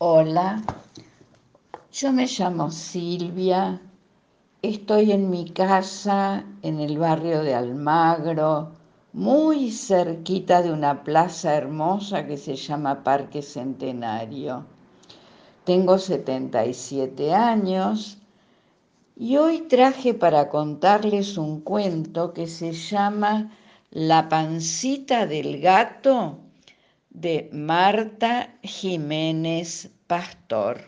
Hola, yo me llamo Silvia, estoy en mi casa en el barrio de Almagro, muy cerquita de una plaza hermosa que se llama Parque Centenario. Tengo 77 años y hoy traje para contarles un cuento que se llama La pancita del gato de Marta Jiménez Pastor.